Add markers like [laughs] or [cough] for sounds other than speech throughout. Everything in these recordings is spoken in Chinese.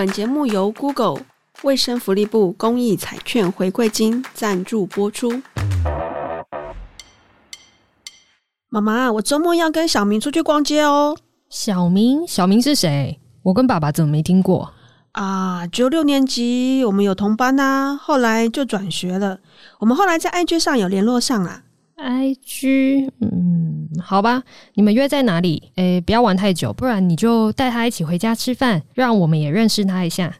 本节目由 Google 卫生福利部公益彩券回馈金赞助播出。妈妈，我周末要跟小明出去逛街哦。小明，小明是谁？我跟爸爸怎么没听过？啊，只有六年级，我们有同班呐、啊，后来就转学了。我们后来在 IG 上有联络上啊。IG，嗯，好吧，你们约在哪里？诶，不要玩太久，不然你就带他一起回家吃饭，让我们也认识他一下。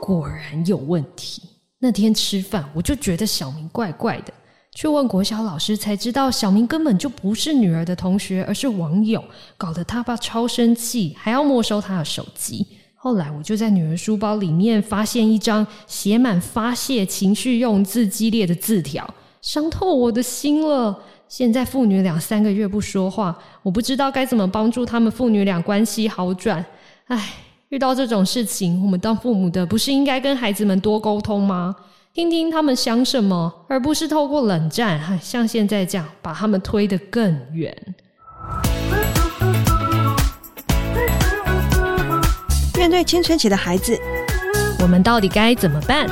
果然有问题。那天吃饭，我就觉得小明怪怪的，去问国小老师才知道，小明根本就不是女儿的同学，而是网友，搞得他爸超生气，还要没收他的手机。后来我就在女儿书包里面发现一张写满发泄情绪、用字激烈的字条。伤透我的心了。现在父女俩三个月不说话，我不知道该怎么帮助他们父女俩关系好转。唉，遇到这种事情，我们当父母的不是应该跟孩子们多沟通吗？听听他们想什么，而不是透过冷战，像现在这样把他们推得更远。面对青春期的孩子，我们到底该怎么办？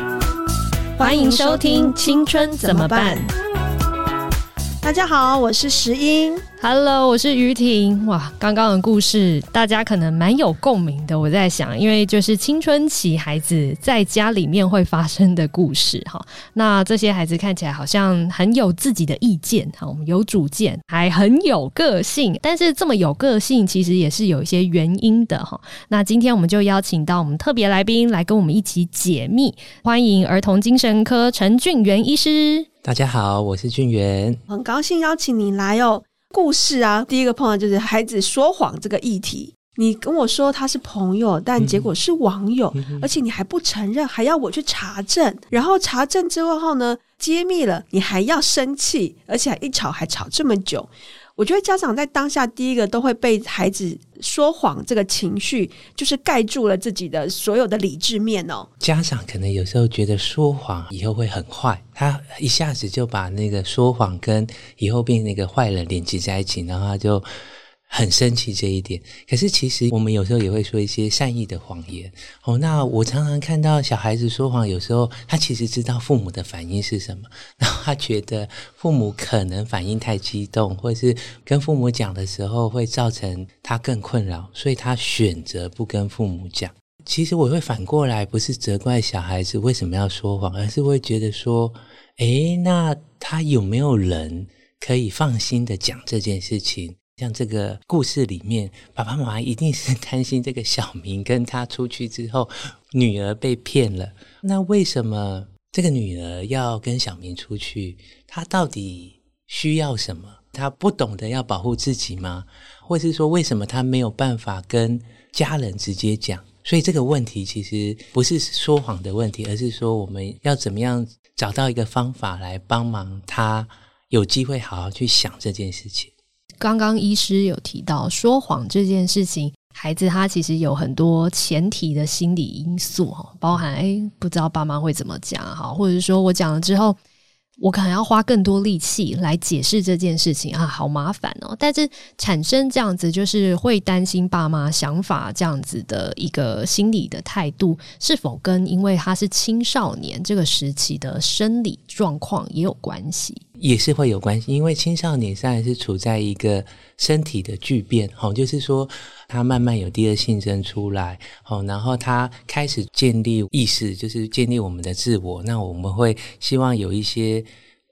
欢迎收听《青春怎么办》。大家好，我是石英。Hello，我是于婷。哇，刚刚的故事大家可能蛮有共鸣的。我在想，因为就是青春期孩子在家里面会发生的故事哈。那这些孩子看起来好像很有自己的意见哈，我们有主见，还很有个性。但是这么有个性，其实也是有一些原因的哈。那今天我们就邀请到我们特别来宾来跟我们一起解密。欢迎儿童精神科陈俊元医师。大家好，我是俊元，很高兴邀请你来哦。故事啊，第一个碰到就是孩子说谎这个议题。你跟我说他是朋友，但结果是网友，嗯、而且你还不承认，还要我去查证。然后查证之后呢，揭秘了，你还要生气，而且还一吵还吵这么久。我觉得家长在当下第一个都会被孩子说谎这个情绪，就是盖住了自己的所有的理智面哦。家长可能有时候觉得说谎以后会很坏，他一下子就把那个说谎跟以后变那个坏人连接在一起，然后他就。很生气这一点，可是其实我们有时候也会说一些善意的谎言。哦，那我常常看到小孩子说谎，有时候他其实知道父母的反应是什么，[laughs] 然后他觉得父母可能反应太激动，或是跟父母讲的时候会造成他更困扰，所以他选择不跟父母讲。其实我会反过来，不是责怪小孩子为什么要说谎，而是会觉得说，诶，那他有没有人可以放心的讲这件事情？像这个故事里面，爸爸妈妈一定是 [laughs] 担心这个小明跟他出去之后，女儿被骗了。那为什么这个女儿要跟小明出去？她到底需要什么？她不懂得要保护自己吗？或是说，为什么她没有办法跟家人直接讲？所以这个问题其实不是说谎的问题，而是说我们要怎么样找到一个方法来帮忙她有机会好好去想这件事情。刚刚医师有提到说谎这件事情，孩子他其实有很多前提的心理因素哈，包含诶不知道爸妈会怎么讲哈，或者是说我讲了之后。我可能要花更多力气来解释这件事情啊，好麻烦哦。但是产生这样子，就是会担心爸妈想法这样子的一个心理的态度，是否跟因为他是青少年这个时期的生理状况也有关系？也是会有关系，因为青少年现在是处在一个身体的巨变，哦，就是说。他慢慢有第二性征出来，好，然后他开始建立意识，就是建立我们的自我。那我们会希望有一些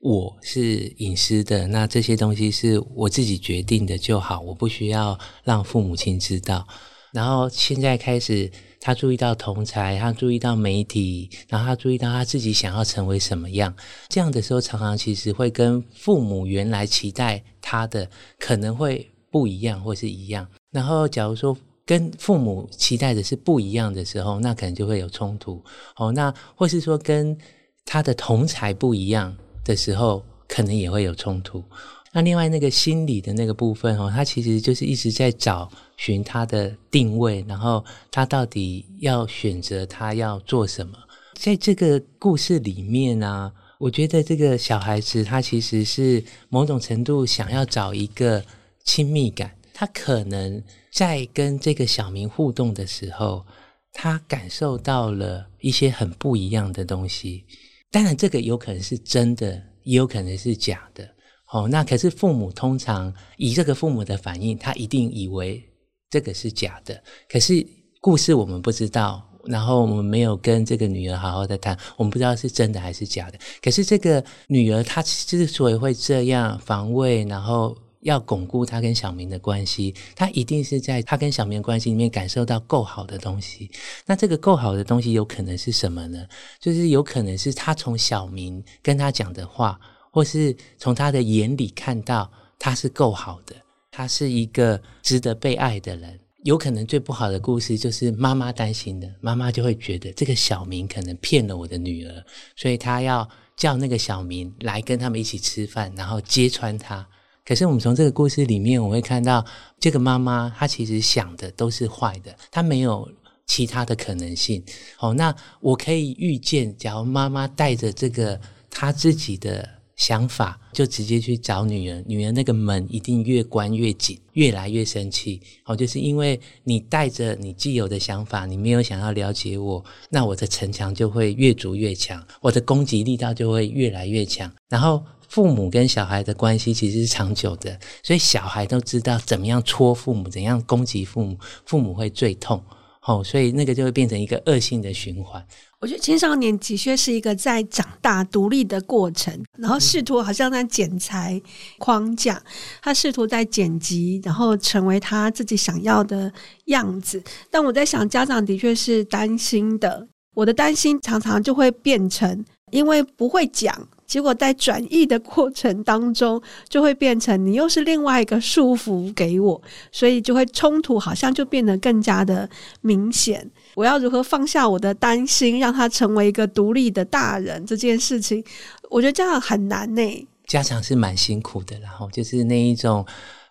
我是隐私的，那这些东西是我自己决定的就好，我不需要让父母亲知道。然后现在开始，他注意到同才，他注意到媒体，然后他注意到他自己想要成为什么样。这样的时候，常常其实会跟父母原来期待他的可能会不一样，或是一样。然后，假如说跟父母期待的是不一样的时候，那可能就会有冲突。哦，那或是说跟他的同才不一样的时候，可能也会有冲突。那另外那个心理的那个部分，哦，他其实就是一直在找寻他的定位，然后他到底要选择他要做什么。在这个故事里面呢，啊，我觉得这个小孩子他其实是某种程度想要找一个亲密感。他可能在跟这个小明互动的时候，他感受到了一些很不一样的东西。当然，这个有可能是真的，也有可能是假的。哦，那可是父母通常以这个父母的反应，他一定以为这个是假的。可是故事我们不知道，然后我们没有跟这个女儿好好的谈，我们不知道是真的还是假的。可是这个女儿她之所以会这样防卫，然后。要巩固他跟小明的关系，他一定是在他跟小明的关系里面感受到够好的东西。那这个够好的东西有可能是什么呢？就是有可能是他从小明跟他讲的话，或是从他的眼里看到他是够好的，他是一个值得被爱的人。有可能最不好的故事就是妈妈担心的，妈妈就会觉得这个小明可能骗了我的女儿，所以他要叫那个小明来跟他们一起吃饭，然后揭穿他。可是我们从这个故事里面，我会看到这个妈妈，她其实想的都是坏的，她没有其他的可能性。哦，那我可以预见，假如妈妈带着这个她自己的想法，就直接去找女人，女人那个门一定越关越紧，越来越生气。哦，就是因为你带着你既有的想法，你没有想要了解我，那我的城墙就会越筑越强，我的攻击力道就会越来越强，然后。父母跟小孩的关系其实是长久的，所以小孩都知道怎么样戳父母，怎样攻击父母，父母会最痛。哦，所以那个就会变成一个恶性的循环。我觉得青少年的确是一个在长大独立的过程，然后试图好像在剪裁框架，他试图在剪辑，然后成为他自己想要的样子。但我在想，家长的确是担心的。我的担心常常就会变成，因为不会讲。结果在转移的过程当中，就会变成你又是另外一个束缚给我，所以就会冲突，好像就变得更加的明显。我要如何放下我的担心，让他成为一个独立的大人？这件事情，我觉得这样很难呢。家长是蛮辛苦的，然后就是那一种。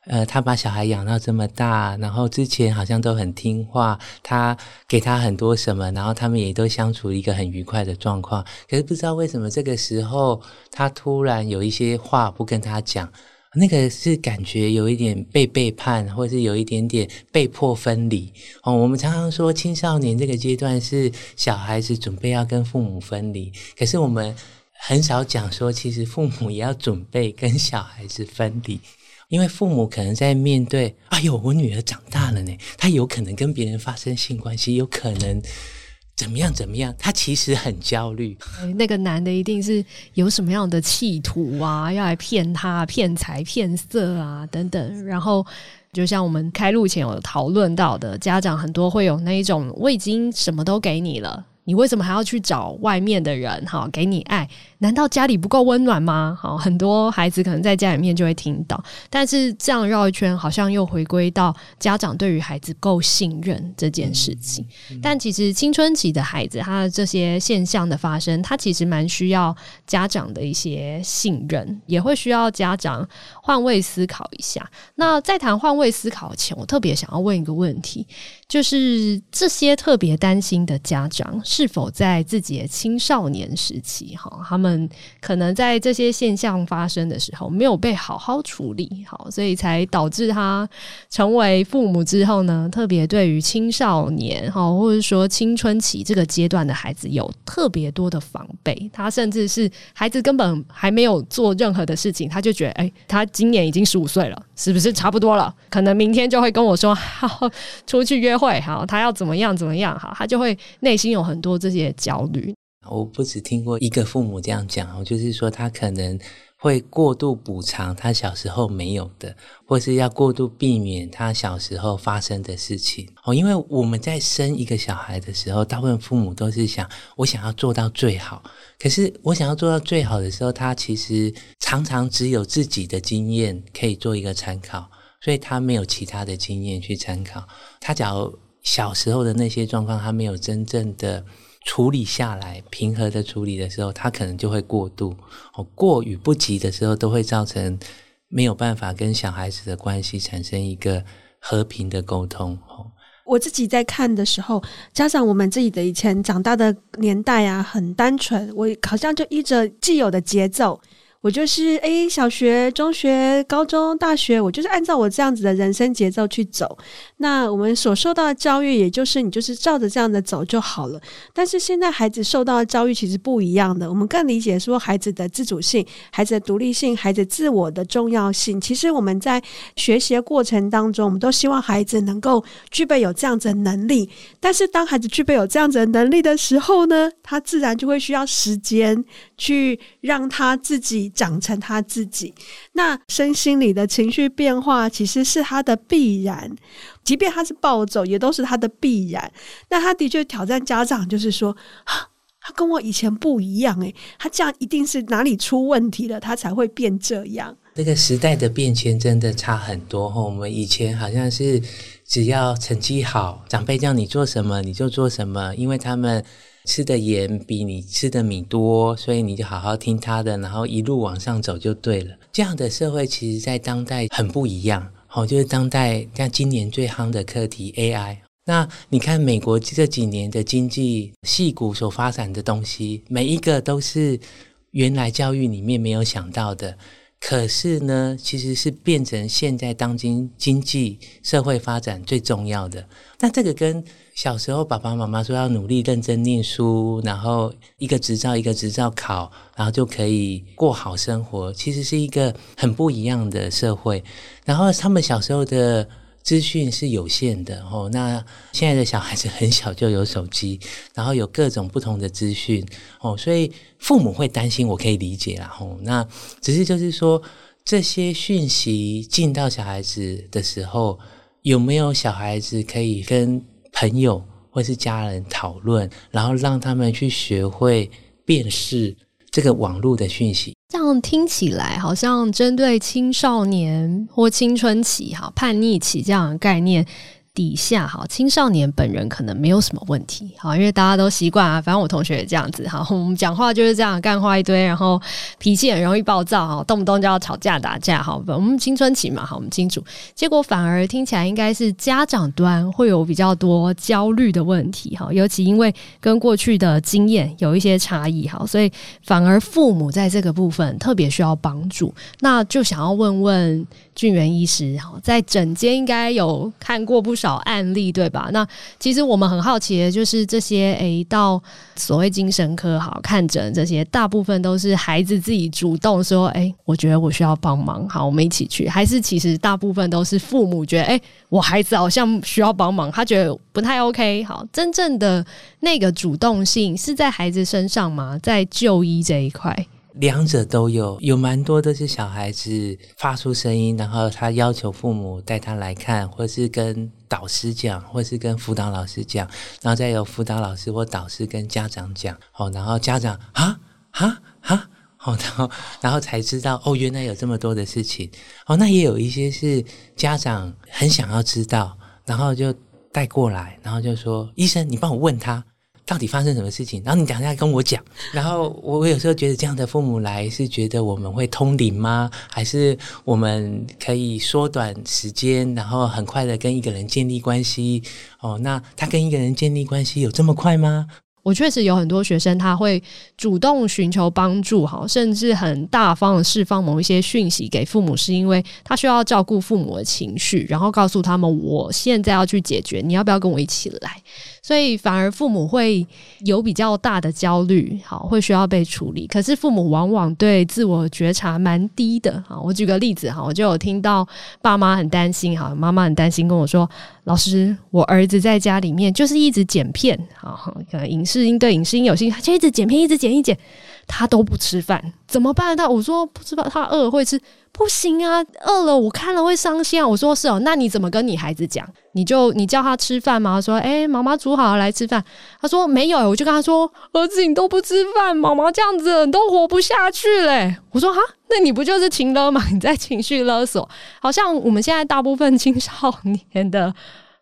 呃，他把小孩养到这么大，然后之前好像都很听话，他给他很多什么，然后他们也都相处一个很愉快的状况。可是不知道为什么这个时候，他突然有一些话不跟他讲，那个是感觉有一点被背叛，或是有一点点被迫分离。哦，我们常常说青少年这个阶段是小孩子准备要跟父母分离，可是我们很少讲说，其实父母也要准备跟小孩子分离。因为父母可能在面对，哎呦，我女儿长大了呢，她有可能跟别人发生性关系，有可能怎么样怎么样，她其实很焦虑。那个男的一定是有什么样的企图啊，要来骗她、骗财、骗色啊等等。然后，就像我们开录前有讨论到的，家长很多会有那一种，我已经什么都给你了，你为什么还要去找外面的人哈，给你爱？难道家里不够温暖吗？好，很多孩子可能在家里面就会听到，但是这样绕一圈，好像又回归到家长对于孩子够信任这件事情。但其实青春期的孩子，他的这些现象的发生，他其实蛮需要家长的一些信任，也会需要家长换位思考一下。那在谈换位思考前，我特别想要问一个问题，就是这些特别担心的家长，是否在自己的青少年时期，哈，他们嗯，可能在这些现象发生的时候没有被好好处理好，所以才导致他成为父母之后呢，特别对于青少年哈，或者说青春期这个阶段的孩子有特别多的防备。他甚至是孩子根本还没有做任何的事情，他就觉得，哎，他今年已经十五岁了，是不是差不多了？可能明天就会跟我说，好，出去约会，好，他要怎么样怎么样，好，他就会内心有很多这些焦虑。我不只听过一个父母这样讲，就是说他可能会过度补偿他小时候没有的，或是要过度避免他小时候发生的事情。哦，因为我们在生一个小孩的时候，大部分父母都是想，我想要做到最好。可是我想要做到最好的时候，他其实常常只有自己的经验可以做一个参考，所以他没有其他的经验去参考。他假如小时候的那些状况，他没有真正的。处理下来，平和的处理的时候，他可能就会过度哦，过与不及的时候，都会造成没有办法跟小孩子的关系产生一个和平的沟通哦。我自己在看的时候，加上我们自己的以前长大的年代啊，很单纯，我好像就依着既有的节奏。我就是诶，小学、中学、高中、大学，我就是按照我这样子的人生节奏去走。那我们所受到的教育，也就是你就是照着这样的走就好了。但是现在孩子受到的教育其实不一样的，我们更理解说孩子的自主性、孩子的独立性、孩子自我的重要性。其实我们在学习的过程当中，我们都希望孩子能够具备有这样子的能力。但是当孩子具备有这样子的能力的时候呢，他自然就会需要时间去让他自己。长成他自己，那身心里的情绪变化其实是他的必然，即便他是暴走，也都是他的必然。那他的确挑战家长，就是说，他跟我以前不一样，诶，他这样一定是哪里出问题了，他才会变这样。这个时代的变迁真的差很多。我们以前好像是只要成绩好，长辈叫你做什么你就做什么，因为他们。吃的盐比你吃的米多，所以你就好好听他的，然后一路往上走就对了。这样的社会其实，在当代很不一样。好，就是当代像今年最夯的课题 AI。那你看美国这几年的经济矽谷所发展的东西，每一个都是原来教育里面没有想到的。可是呢，其实是变成现在当今经济社会发展最重要的。那这个跟小时候爸爸妈妈说要努力认真念书，然后一个执照一个执照考，然后就可以过好生活，其实是一个很不一样的社会。然后他们小时候的。资讯是有限的 [laughs] 哦，那现在的小孩子很小就有手机，然后有各种不同的资讯哦，所以父母会担心，我可以理解啦吼。那只是就是说，这些讯息进到小孩子的时候，有没有小孩子可以跟朋友或是家人讨论，然后让他们去学会辨识这个网络的讯息？这样听起来好像针对青少年或青春期、哈叛逆期这样的概念。底下哈，青少年本人可能没有什么问题，好，因为大家都习惯啊，反正我同学也这样子，哈，我们讲话就是这样，干话一堆，然后脾气很容易暴躁，哈，动不动就要吵架打架，哈，我们青春期嘛，哈，我们清楚，结果反而听起来应该是家长端会有比较多焦虑的问题，哈，尤其因为跟过去的经验有一些差异，哈，所以反而父母在这个部分特别需要帮助，那就想要问问。俊元医师，哈，在诊间应该有看过不少案例，对吧？那其实我们很好奇的就是这些，诶，到所谓精神科好看诊这些，大部分都是孩子自己主动说，诶，我觉得我需要帮忙，好，我们一起去，还是其实大部分都是父母觉得，诶，我孩子好像需要帮忙，他觉得不太 OK，好，真正的那个主动性是在孩子身上吗？在就医这一块？两者都有，有蛮多都是小孩子发出声音，然后他要求父母带他来看，或是跟导师讲，或是跟辅导老师讲，然后再由辅导老师或导师跟家长讲，哦，然后家长啊啊啊，好，然后然后才知道哦，原来有这么多的事情，哦，那也有一些是家长很想要知道，然后就带过来，然后就说医生，你帮我问他。到底发生什么事情？然后你等一下跟我讲。然后我我有时候觉得这样的父母来是觉得我们会通灵吗？还是我们可以缩短时间，然后很快的跟一个人建立关系？哦，那他跟一个人建立关系有这么快吗？我确实有很多学生，他会主动寻求帮助，哈，甚至很大方的释放某一些讯息给父母，是因为他需要照顾父母的情绪，然后告诉他们，我现在要去解决，你要不要跟我一起来？所以反而父母会有比较大的焦虑，好，会需要被处理。可是父母往往对自我觉察蛮低的，好，我举个例子，哈，我就有听到爸妈很担心，哈，妈妈很担心跟我说，老师，我儿子在家里面就是一直剪片，好，可能影视音对影视音有兴趣，他就一直剪片，一直剪，一剪。他都不吃饭，怎么办？他我说不吃饭，他饿会吃，不行啊，饿了我看了会伤心啊。我说是哦，那你怎么跟你孩子讲？你就你叫他吃饭吗？说哎，妈妈煮好了来吃饭。他说没有，我就跟他说，儿子你都不吃饭，妈妈这样子你都活不下去嘞。我说哈，那你不就是情勒吗？你在情绪勒索。好像我们现在大部分青少年的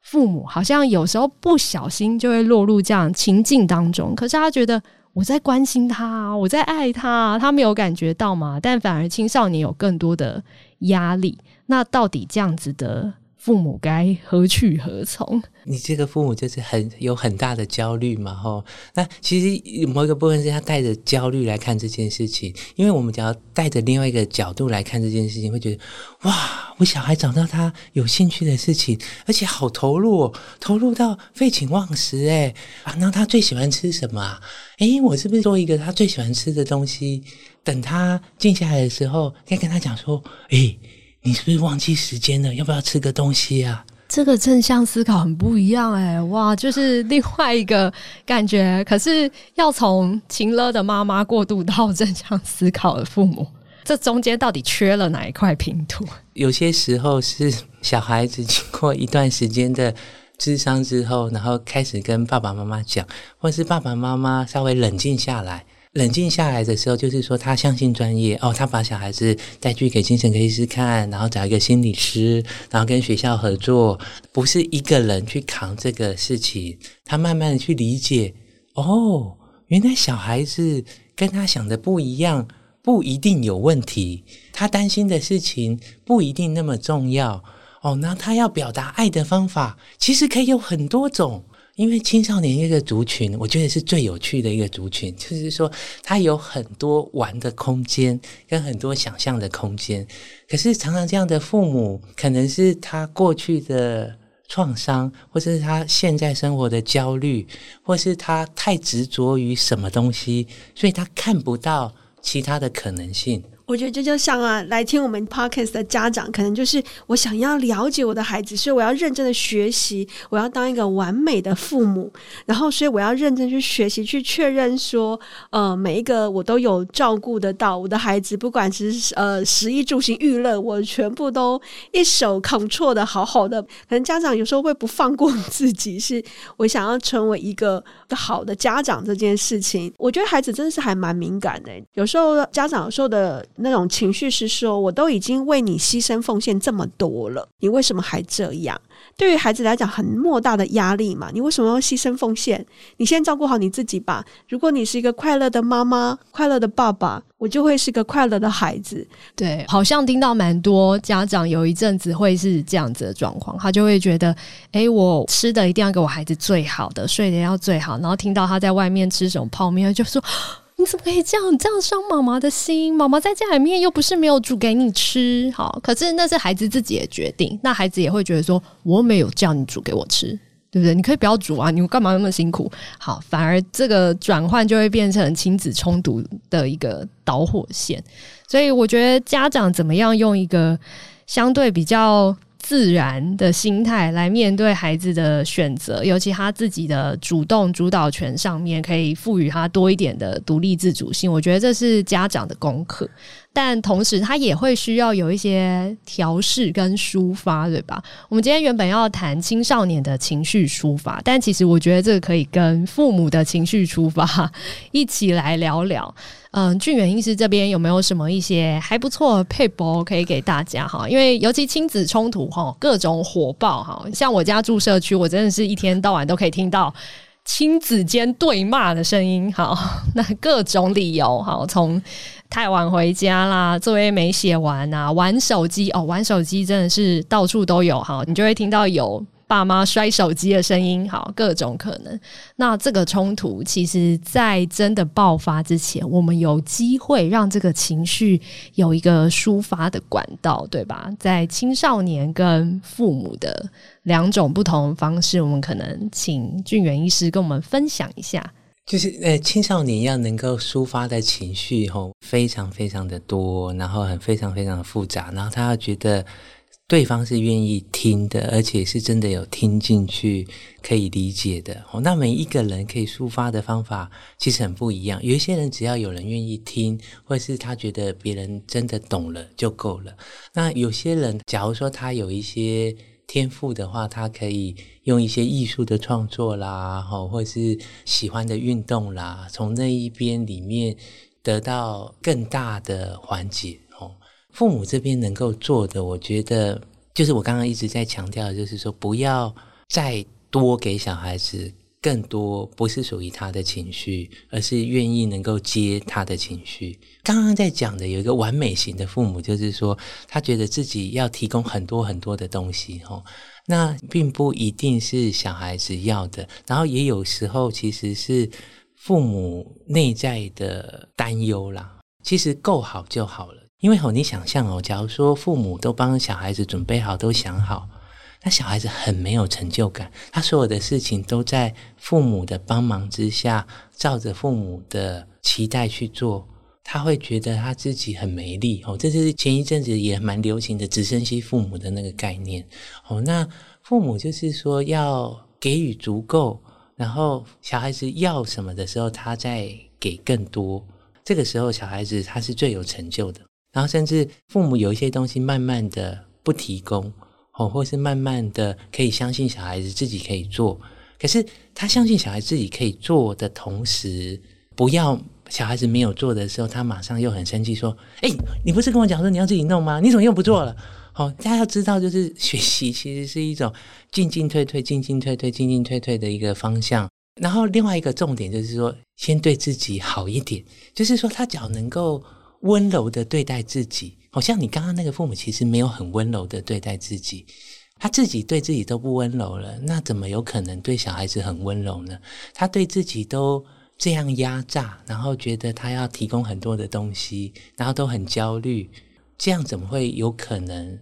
父母，好像有时候不小心就会落入这样情境当中。可是他觉得。我在关心他，我在爱他，他没有感觉到吗？但反而青少年有更多的压力。那到底这样子的父母该何去何从？你这个父母就是很有很大的焦虑嘛，吼。那其实某一个部分是他带着焦虑来看这件事情，因为我们只要带着另外一个角度来看这件事情，会觉得哇，我小孩找到他有兴趣的事情，而且好投入哦，投入到废寝忘食诶啊，那他最喜欢吃什么啊？诶，我是不是做一个他最喜欢吃的东西？等他静下来的时候，该跟他讲说，诶。你是不是忘记时间了？要不要吃个东西啊？这个正向思考很不一样哎，哇，就是另外一个感觉。可是要从情勒的妈妈过渡到正向思考的父母，[laughs] 这中间到底缺了哪一块拼图？有些时候是小孩子经过一段时间的智商之后，然后开始跟爸爸妈妈讲，或是爸爸妈妈稍微冷静下来。冷静下来的时候，就是说他相信专业哦，他把小孩子带去给精神科医师看，然后找一个心理师，然后跟学校合作，不是一个人去扛这个事情。他慢慢的去理解，哦，原来小孩子跟他想的不一样，不一定有问题。他担心的事情不一定那么重要哦。那他要表达爱的方法，其实可以有很多种。因为青少年一个族群，我觉得是最有趣的一个族群，就是说他有很多玩的空间，跟很多想象的空间。可是常常这样的父母，可能是他过去的创伤，或是他现在生活的焦虑，或是他太执着于什么东西，所以他看不到其他的可能性。我觉得这就像啊，来听我们 podcast 的家长，可能就是我想要了解我的孩子，所以我要认真的学习，我要当一个完美的父母，然后所以我要认真去学习，去确认说，呃，每一个我都有照顾得到我的孩子，不管是呃食衣住行娱乐，我全部都一手 control 的好好的。可能家长有时候会不放过自己，是我想要成为一个好的家长这件事情，我觉得孩子真的是还蛮敏感的，有时候家长有时候的。那种情绪是说，我都已经为你牺牲奉献这么多了，你为什么还这样？对于孩子来讲，很莫大的压力嘛。你为什么要牺牲奉献？你先照顾好你自己吧。如果你是一个快乐的妈妈、快乐的爸爸，我就会是个快乐的孩子。对，好像听到蛮多家长有一阵子会是这样子的状况，他就会觉得，诶，我吃的一定要给我孩子最好的，睡的要最好，然后听到他在外面吃什么泡面，就说。你怎么可以这样？这样伤妈妈的心。妈妈在家里面又不是没有煮给你吃，好，可是那是孩子自己的决定。那孩子也会觉得说，我没有叫你煮给我吃，对不对？你可以不要煮啊，你干嘛那么辛苦？好，反而这个转换就会变成亲子冲突的一个导火线。所以我觉得家长怎么样用一个相对比较。自然的心态来面对孩子的选择，尤其他自己的主动主导权上面，可以赋予他多一点的独立自主性。我觉得这是家长的功课，但同时他也会需要有一些调试跟抒发，对吧？我们今天原本要谈青少年的情绪抒发，但其实我觉得这个可以跟父母的情绪抒发 [laughs] 一起来聊聊。嗯，俊远医师这边有没有什么一些还不错的撇步可以给大家哈？因为尤其亲子冲突哈，各种火爆哈，像我家住社区，我真的是一天到晚都可以听到亲子间对骂的声音。好，[laughs] 那各种理由哈，从太晚回家啦，作业没写完啊，玩手机哦，玩手机真的是到处都有哈，你就会听到有。爸妈摔手机的声音，好，各种可能。那这个冲突，其实在真的爆发之前，我们有机会让这个情绪有一个抒发的管道，对吧？在青少年跟父母的两种不同方式，我们可能请俊元医师跟我们分享一下。就是呃，青少年要能够抒发的情绪，吼，非常非常的多，然后很非常非常的复杂，然后他要觉得。对方是愿意听的，而且是真的有听进去，可以理解的。哦，那每一个人可以抒发的方法其实很不一样。有一些人只要有人愿意听，或者是他觉得别人真的懂了就够了。那有些人，假如说他有一些天赋的话，他可以用一些艺术的创作啦，或是喜欢的运动啦，从那一边里面得到更大的缓解。哦父母这边能够做的，我觉得就是我刚刚一直在强调，就是说不要再多给小孩子更多不是属于他的情绪，而是愿意能够接他的情绪。刚刚在讲的有一个完美型的父母，就是说他觉得自己要提供很多很多的东西，吼，那并不一定是小孩子要的。然后也有时候其实是父母内在的担忧啦。其实够好就好了，因为吼，你想象哦，假如说父母都帮小孩子准备好，都想好。那小孩子很没有成就感，他所有的事情都在父母的帮忙之下，照着父母的期待去做，他会觉得他自己很没力哦。这是前一阵子也蛮流行的直升机父母的那个概念哦。那父母就是说要给予足够，然后小孩子要什么的时候，他再给更多。这个时候小孩子他是最有成就的。然后甚至父母有一些东西慢慢的不提供。哦，或是慢慢的可以相信小孩子自己可以做，可是他相信小孩自己可以做的同时，不要小孩子没有做的时候，他马上又很生气说：“哎，你不是跟我讲说你要自己弄吗？你怎么又不做了？”哦，大家要知道，就是 [laughs] 学习其实是一种进进退退、进进退退、进进退退的一个方向。然后另外一个重点就是说，先对自己好一点，就是说他只要能够温柔的对待自己。好像你刚刚那个父母其实没有很温柔的对待自己，他自己对自己都不温柔了，那怎么有可能对小孩子很温柔呢？他对自己都这样压榨，然后觉得他要提供很多的东西，然后都很焦虑，这样怎么会有可能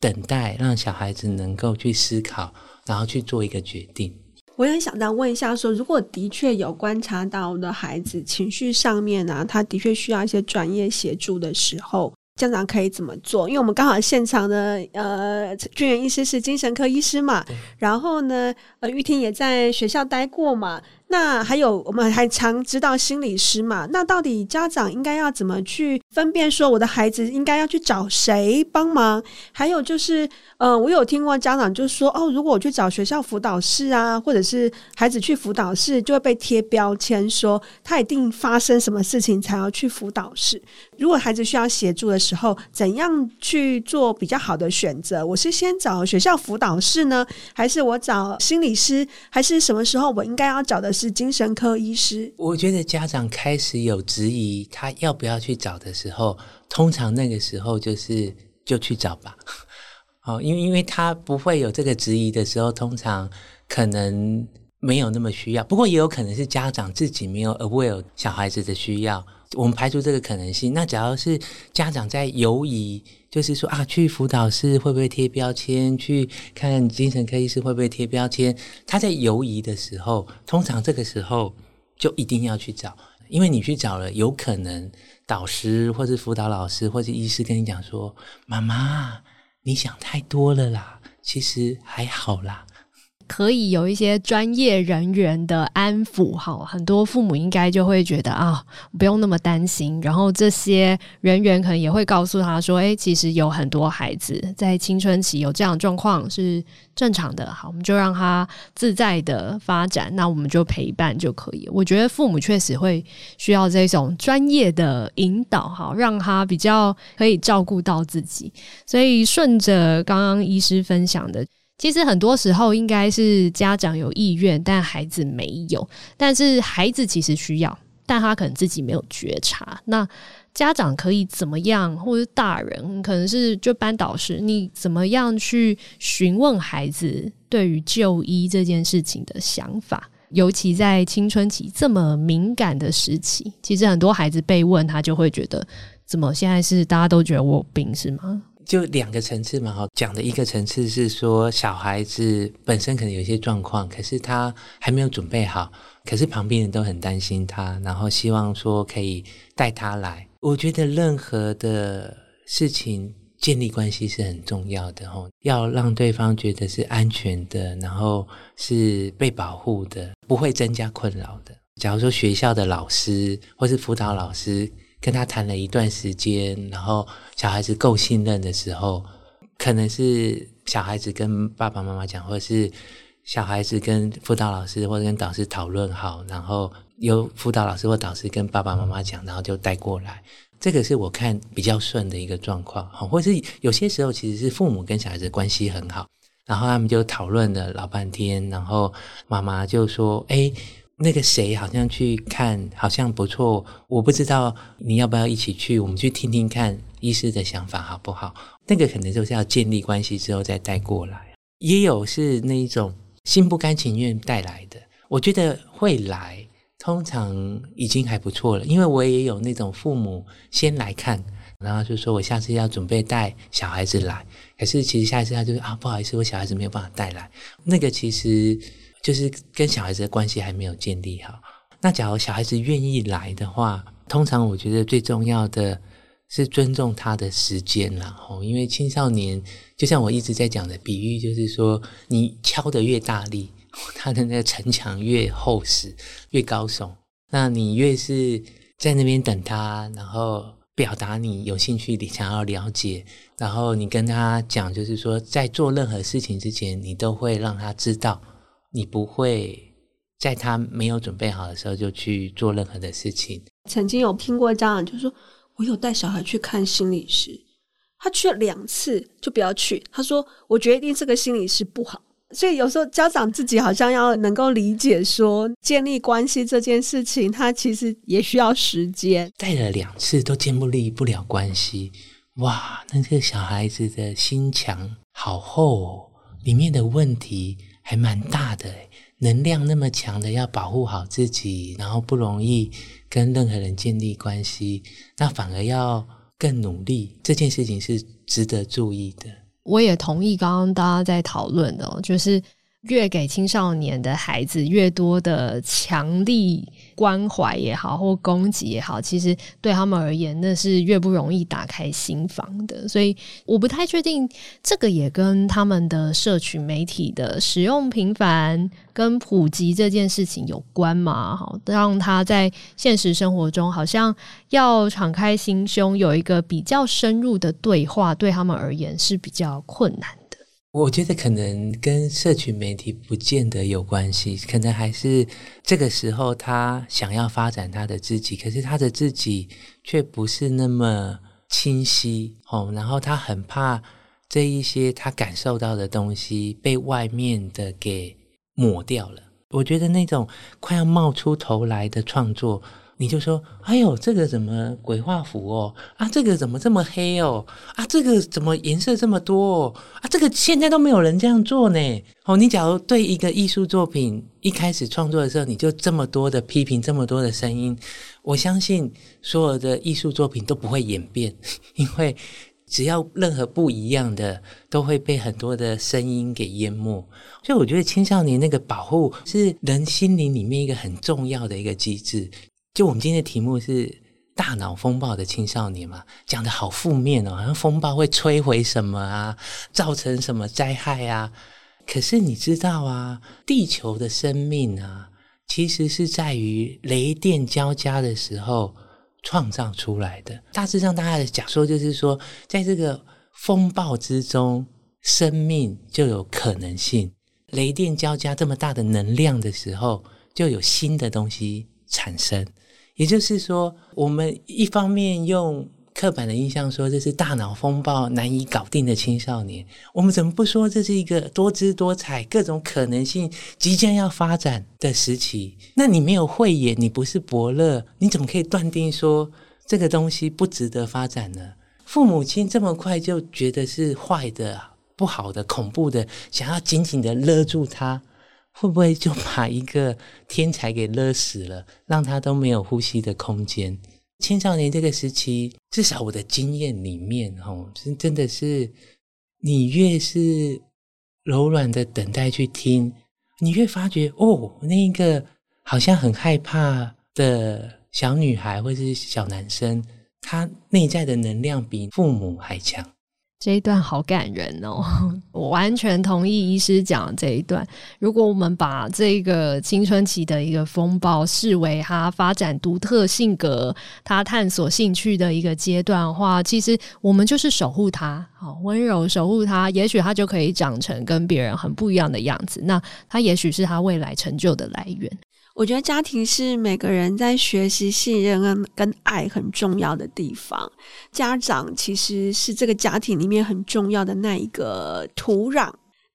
等待让小孩子能够去思考，然后去做一个决定？我也想再问一下说，说如果的确有观察到的孩子情绪上面啊，他的确需要一些专业协助的时候。家长可以怎么做？因为我们刚好现场的呃，军元医师是精神科医师嘛，然后呢，呃，玉婷也在学校待过嘛。那还有，我们还常知道心理师嘛？那到底家长应该要怎么去分辨说我的孩子应该要去找谁帮忙？还有就是，呃，我有听过家长就说，哦，如果我去找学校辅导室啊，或者是孩子去辅导室，就会被贴标签，说他一定发生什么事情才要去辅导室。如果孩子需要协助的时候，怎样去做比较好的选择？我是先找学校辅导室呢，还是我找心理师？还是什么时候我应该要找的？是精神科医师。我觉得家长开始有质疑他要不要去找的时候，通常那个时候就是就去找吧。[laughs] 哦，因为因为他不会有这个质疑的时候，通常可能没有那么需要。不过也有可能是家长自己没有 aware 小孩子的需要。我们排除这个可能性。那假如是家长在犹疑，就是说啊，去辅导室会不会贴标签？去看精神科医师会不会贴标签？他在犹疑的时候，通常这个时候就一定要去找，因为你去找了，有可能导师或是辅导老师或者医师跟你讲说：“妈妈，你想太多了啦，其实还好啦。”可以有一些专业人员的安抚，好，很多父母应该就会觉得啊，不用那么担心。然后这些人员可能也会告诉他说：“诶，其实有很多孩子在青春期有这样的状况是正常的。好，我们就让他自在的发展，那我们就陪伴就可以。”我觉得父母确实会需要这种专业的引导，好，让他比较可以照顾到自己。所以顺着刚刚医师分享的。其实很多时候应该是家长有意愿，但孩子没有。但是孩子其实需要，但他可能自己没有觉察。那家长可以怎么样，或者大人可能是就班导师，你怎么样去询问孩子对于就医这件事情的想法？尤其在青春期这么敏感的时期，其实很多孩子被问，他就会觉得，怎么现在是大家都觉得我有病是吗？就两个层次嘛，哈，讲的一个层次是说小孩子本身可能有一些状况，可是他还没有准备好，可是旁边人都很担心他，然后希望说可以带他来。我觉得任何的事情建立关系是很重要的，哈，要让对方觉得是安全的，然后是被保护的，不会增加困扰的。假如说学校的老师或是辅导老师。跟他谈了一段时间，然后小孩子够信任的时候，可能是小孩子跟爸爸妈妈讲，或者是小孩子跟辅导老师或者跟导师讨论好，然后由辅导老师或导师跟爸爸妈妈讲，然后就带过来。这个是我看比较顺的一个状况，或是有些时候其实是父母跟小孩子关系很好，然后他们就讨论了老半天，然后妈妈就说：“哎，那个谁好像去看，好像不错，我不知道你要不要一起去，我们去听听看医师的想法好不好？那个可能就是要建立关系之后再带过来，也有是那一种心不甘情愿带来的，我觉得会来，通常已经还不错了，因为我也有那种父母先来看。”然后就说，我下次要准备带小孩子来，可是其实下一次他就说啊，不好意思，我小孩子没有办法带来。那个其实就是跟小孩子的关系还没有建立好。那假如小孩子愿意来的话，通常我觉得最重要的是尊重他的时间，然后因为青少年就像我一直在讲的比喻，就是说你敲得越大力，[laughs] 他的那个城墙越厚实、越高耸，那你越是在那边等他，然后。表达你有兴趣，你想要了解，然后你跟他讲，就是说，在做任何事情之前，你都会让他知道，你不会在他没有准备好的时候就去做任何的事情。曾经有听过家长就说，我有带小孩去看心理师，他去了两次就不要去，他说我决定这个心理师不好。所以有时候家长自己好像要能够理解说，建立关系这件事情，他其实也需要时间。带了两次都建立不了关系，哇，那这个小孩子的心墙好厚哦，里面的问题还蛮大的，能量那么强的要保护好自己，然后不容易跟任何人建立关系，那反而要更努力，这件事情是值得注意的。我也同意刚刚大家在讨论的，就是越给青少年的孩子越多的强力关怀也好，或攻击也好，其实对他们而言，那是越不容易打开心房的。所以我不太确定这个也跟他们的社群媒体的使用频繁跟普及这件事情有关吗？好，让他在现实生活中好像要敞开心胸，有一个比较深入的对话，对他们而言是比较困难。我觉得可能跟社群媒体不见得有关系，可能还是这个时候他想要发展他的自己，可是他的自己却不是那么清晰哦，然后他很怕这一些他感受到的东西被外面的给抹掉了。我觉得那种快要冒出头来的创作。你就说，哎呦，这个怎么鬼画符哦？啊，这个怎么这么黑哦？啊，这个怎么颜色这么多哦？啊，这个现在都没有人这样做呢。哦，你假如对一个艺术作品一开始创作的时候，你就这么多的批评，这么多的声音，我相信所有的艺术作品都不会演变，[laughs] 因为只要任何不一样的，都会被很多的声音给淹没。所以，我觉得青少年那个保护是人心灵里面一个很重要的一个机制。就我们今天的题目是大脑风暴的青少年嘛，讲得好负面哦，好像风暴会摧毁什么啊，造成什么灾害啊？可是你知道啊，地球的生命啊，其实是在于雷电交加的时候创造出来的。大致上，大家的假说就是说，在这个风暴之中，生命就有可能性。雷电交加这么大的能量的时候，就有新的东西产生。也就是说，我们一方面用刻板的印象说这是大脑风暴难以搞定的青少年，我们怎么不说这是一个多姿多彩、各种可能性即将要发展的时期？那你没有慧眼，你不是伯乐，你怎么可以断定说这个东西不值得发展呢？父母亲这么快就觉得是坏的、不好的、恐怖的，想要紧紧的勒住他。会不会就把一个天才给勒死了，让他都没有呼吸的空间？青少年这个时期，至少我的经验里面，哦，真真的是，你越是柔软的等待去听，你越发觉哦，那一个好像很害怕的小女孩或是小男生，他内在的能量比父母还强。这一段好感人哦，[laughs] 我完全同意医师讲的这一段。如果我们把这个青春期的一个风暴视为他发展独特性格、他探索兴趣的一个阶段的话，其实我们就是守护他，好温柔守护他，也许他就可以长成跟别人很不一样的样子。那他也许是他未来成就的来源。我觉得家庭是每个人在学习信任跟跟爱很重要的地方。家长其实是这个家庭里面很重要的那一个土壤。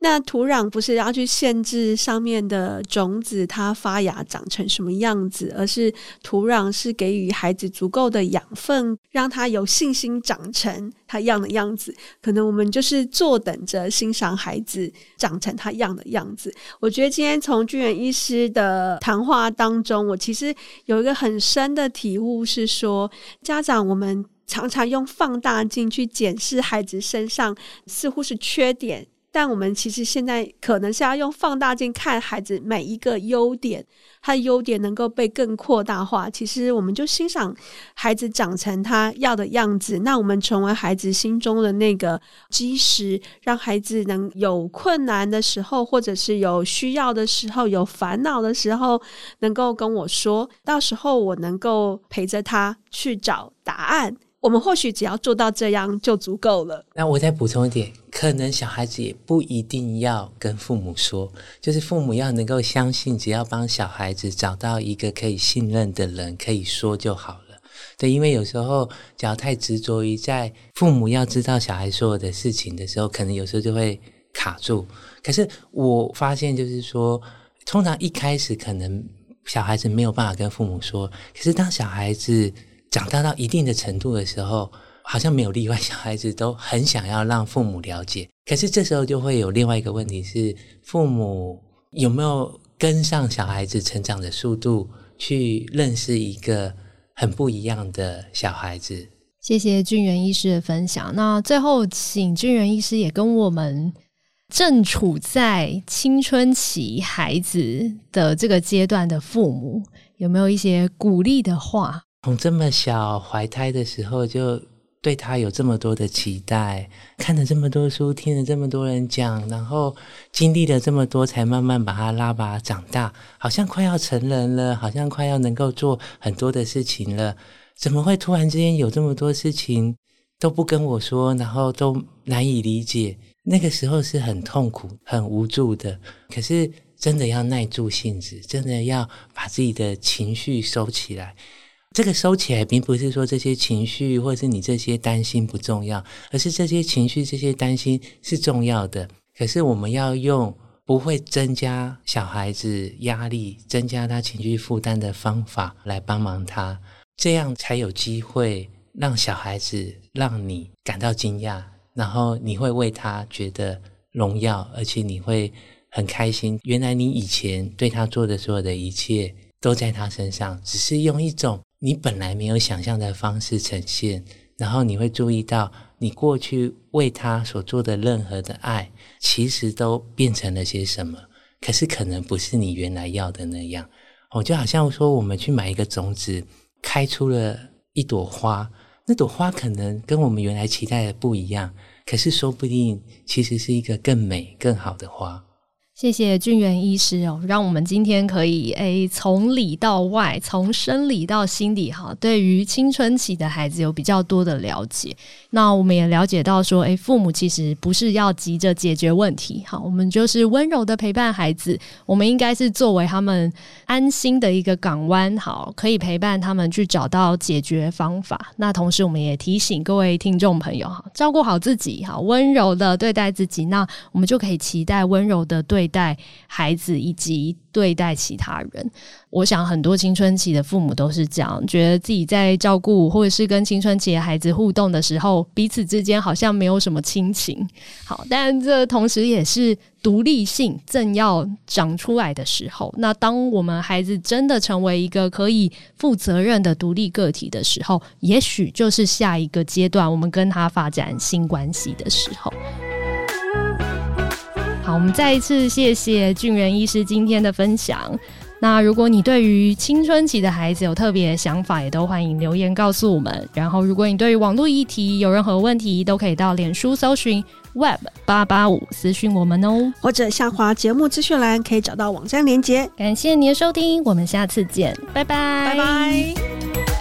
那土壤不是要去限制上面的种子它发芽长成什么样子，而是土壤是给予孩子足够的养分，让他有信心长成他要的样子。可能我们就是坐等着欣赏孩子长成他要的样子。我觉得今天从俊元医师的谈话当中，我其实有一个很深的体悟，是说家长我们常常用放大镜去检视孩子身上似乎是缺点。但我们其实现在可能是要用放大镜看孩子每一个优点，他的优点能够被更扩大化。其实我们就欣赏孩子长成他要的样子，那我们成为孩子心中的那个基石，让孩子能有困难的时候，或者是有需要的时候、有烦恼的时候，能够跟我说，到时候我能够陪着他去找答案。我们或许只要做到这样就足够了。那我再补充一点，可能小孩子也不一定要跟父母说，就是父母要能够相信，只要帮小孩子找到一个可以信任的人，可以说就好了。对，因为有时候只要太执着于在父母要知道小孩所有的事情的时候，可能有时候就会卡住。可是我发现，就是说，通常一开始可能小孩子没有办法跟父母说，可是当小孩子长大到一定的程度的时候，好像没有例外，小孩子都很想要让父母了解。可是这时候就会有另外一个问题是，父母有没有跟上小孩子成长的速度，去认识一个很不一样的小孩子？谢谢俊元医师的分享。那最后，请俊元医师也跟我们正处在青春期孩子的这个阶段的父母，有没有一些鼓励的话？从这么小怀胎的时候，就对他有这么多的期待，看了这么多书，听了这么多人讲，然后经历了这么多，才慢慢把他拉拔长大，好像快要成人了，好像快要能够做很多的事情了。怎么会突然之间有这么多事情都不跟我说，然后都难以理解？那个时候是很痛苦、很无助的。可是真的要耐住性子，真的要把自己的情绪收起来。这个收起来，并不是说这些情绪或者是你这些担心不重要，而是这些情绪、这些担心是重要的。可是我们要用不会增加小孩子压力、增加他情绪负担的方法来帮忙他，这样才有机会让小孩子让你感到惊讶，然后你会为他觉得荣耀，而且你会很开心。原来你以前对他做的所有的一切都在他身上，只是用一种。你本来没有想象的方式呈现，然后你会注意到，你过去为他所做的任何的爱，其实都变成了些什么。可是可能不是你原来要的那样。哦，就好像说，我们去买一个种子，开出了一朵花，那朵花可能跟我们原来期待的不一样，可是说不定其实是一个更美、更好的花。谢谢俊元医师哦，让我们今天可以诶从里到外，从生理到心理哈，对于青春期的孩子有比较多的了解。那我们也了解到说，诶父母其实不是要急着解决问题，好，我们就是温柔的陪伴孩子。我们应该是作为他们安心的一个港湾，好，可以陪伴他们去找到解决方法。那同时，我们也提醒各位听众朋友哈，照顾好自己，好，温柔的对待自己，那我们就可以期待温柔的对。对待孩子以及对待其他人，我想很多青春期的父母都是这样，觉得自己在照顾或者是跟青春期的孩子互动的时候，彼此之间好像没有什么亲情。好，但这同时也是独立性正要长出来的时候。那当我们孩子真的成为一个可以负责任的独立个体的时候，也许就是下一个阶段我们跟他发展新关系的时候。好，我们再一次谢谢俊元医师今天的分享。那如果你对于青春期的孩子有特别的想法，也都欢迎留言告诉我们。然后，如果你对于网络议题有任何问题，都可以到脸书搜寻 web 八八五私讯我们哦，或者下滑节目资讯栏可以找到网站连接。感谢您的收听，我们下次见，拜拜，拜拜。